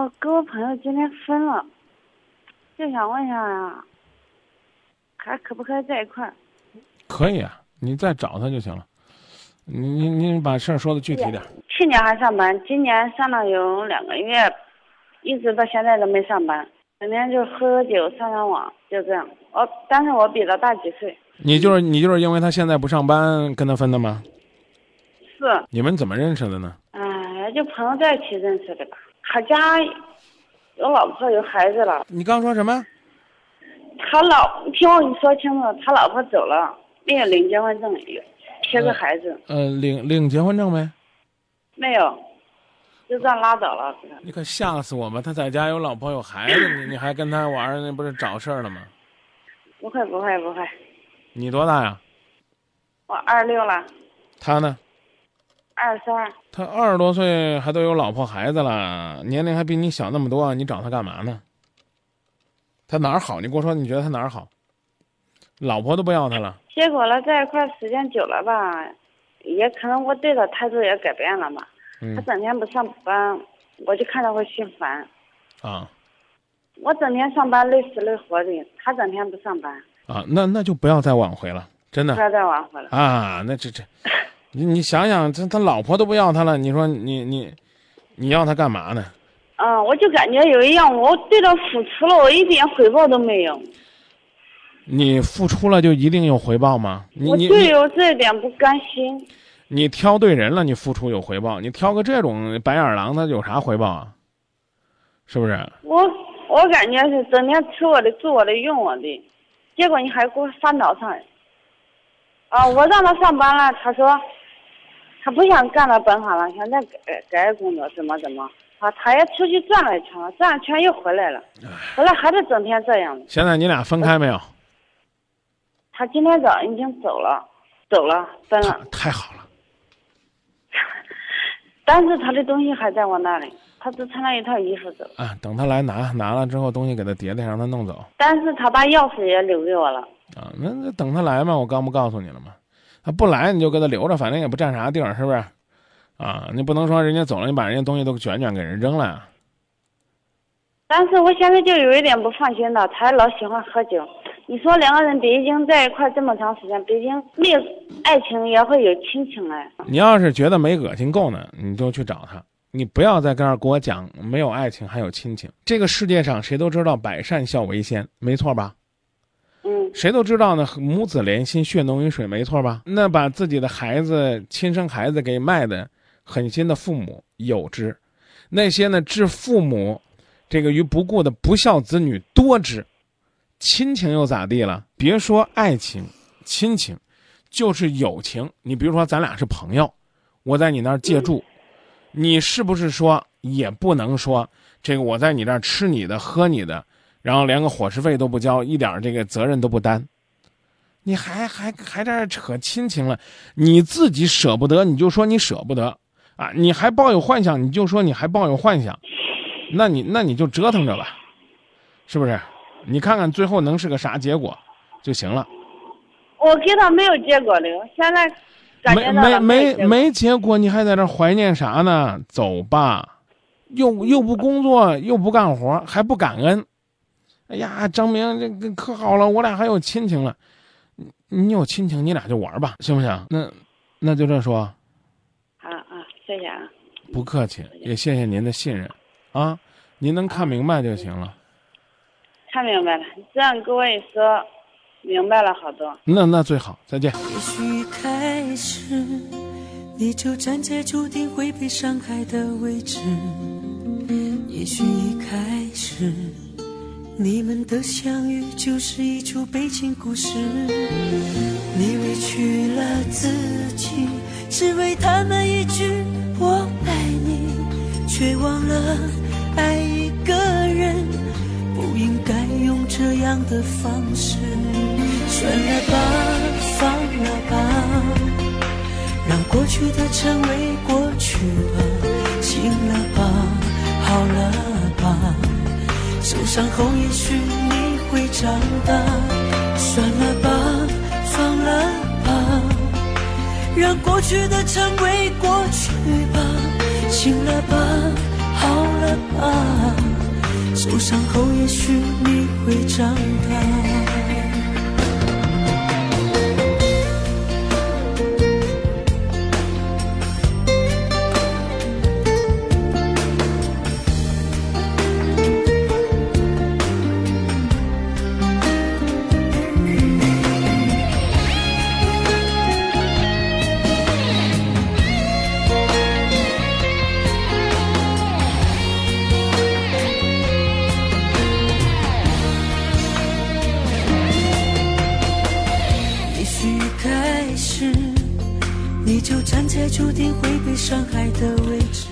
我跟我朋友今天分了，就想问一下呀，还可不可以在一块儿？可以啊，你再找他就行了。你你你把事儿说的具体点。去年还上班，今年上了有两个月，一直到现在都没上班，整天就喝酒、上上网，就这样。我但是我比他大几岁，你就是你就是因为他现在不上班跟他分的吗？是，你们怎么认识的呢？哎，就朋友在一起认识的吧。他家有老婆有孩子了，你刚说什么？他老听我跟你说清楚，他老婆走了，没有领结婚证，有缺个孩子，呃，领领结婚证没？没有，就这样拉倒了。你可吓死我吧！他在家有老婆有孩子，你你还跟他玩儿，那不是找事儿了吗？不会不会不会，你多大呀？我二十六了，他呢？二十二，他二十多岁还都有老婆孩子了，年龄还比你小那么多，你找他干嘛呢？他哪儿好？你跟我说，你觉得他哪儿好？老婆都不要他了，结果了在一块时间久了吧，也可能我对他态度也改变了吧。他嗯整天不上班，我就看着会心烦。啊我整天上班累死累活的，他整天不上班，啊，那那就不要再挽回了，真的不要再挽回了。啊，那这这，你你想想，他他老婆都不要他了，你说你你你要他干嘛呢？嗯，我就感觉有一样，我对他付出了，我一点回报都没有。你付出了就一定有回报吗？你我对你你有这一点不甘心。你挑对人了，你付出有回报；你挑个这种白眼狼，他有啥回报啊？是不是？我我感觉是整天吃我的、住我的、用我的，结果你还给我翻倒上。啊，我让他上班了，他说他不想干了本行了，现在改改工作，怎么怎么。啊，他也出去转了一圈了，转了一圈又回来了，回来还是整天这样。现在你俩分开没有？他今天早上已经走了，走了，分了，太好了，但是他的东西还在我那里，他只穿了一套衣服走，啊！等他来拿，拿了之后东西给他叠叠，让他弄走但是他把钥匙也留给我了。啊！那那等他来嘛，我刚不告诉你了吗？他不来你就给他留着，反正也不占啥地儿，是不是？啊，你不能说人家走了，你把人家东西都卷卷给人扔了。但是我现在就有一点不放心了，他老喜欢喝酒。你说两个人毕竟在一块这么长时间，毕竟没有爱情也会有亲情哎。你要是觉得没恶心够呢，你就去找他。你不要在这儿给我讲没有爱情还有亲情。这个世界上谁都知道百善孝为先，没错吧？嗯，谁都知道呢，母子连心，血浓于水，没错吧？那把自己的孩子、亲生孩子给卖的狠心的父母有之，那些呢置父母这个于不顾的不孝子女多之。亲情又咋地了？别说爱情、亲情，就是友情。你比如说，咱俩是朋友，我在你那儿借住，你是不是说也不能说这个我在你这儿吃你的、喝你的，然后连个伙食费都不交，一点这个责任都不担？你还还还在这扯亲情了？你自己舍不得，你就说你舍不得啊！你还抱有幻想，你就说你还抱有幻想，那你那你就折腾着吧，是不是？你看看最后能是个啥结果就行了。我跟他没有结果的，现在感觉没没没没结果，你还在这怀念啥呢？走吧，又又不工作，又不干活，还不感恩。哎呀，张明，这个可好了，我俩还有亲情了。你你有亲情，你俩就玩吧，行不行？那那就这说，啊啊，谢谢啊。不客气，也谢谢您的信任，啊，您能看明白就行了。看明白了，这样跟我一说，明白了好多。那那最好，再见。也许一开始你就站在注定会被伤害的位置，也许一开始你们的相遇就是一出悲情故事。你委屈了自己，只为他们一句我爱你，却忘了爱一个人不应该用这样的方式。算了吧，放了吧，让过去的成为过去吧。醒了吧，好了，受伤后也许你会长大。算了吧，放了吧，让过去的成为过去吧。醒了吧，好了吧。受伤后，也许你会长大。在注定会被伤害的位置。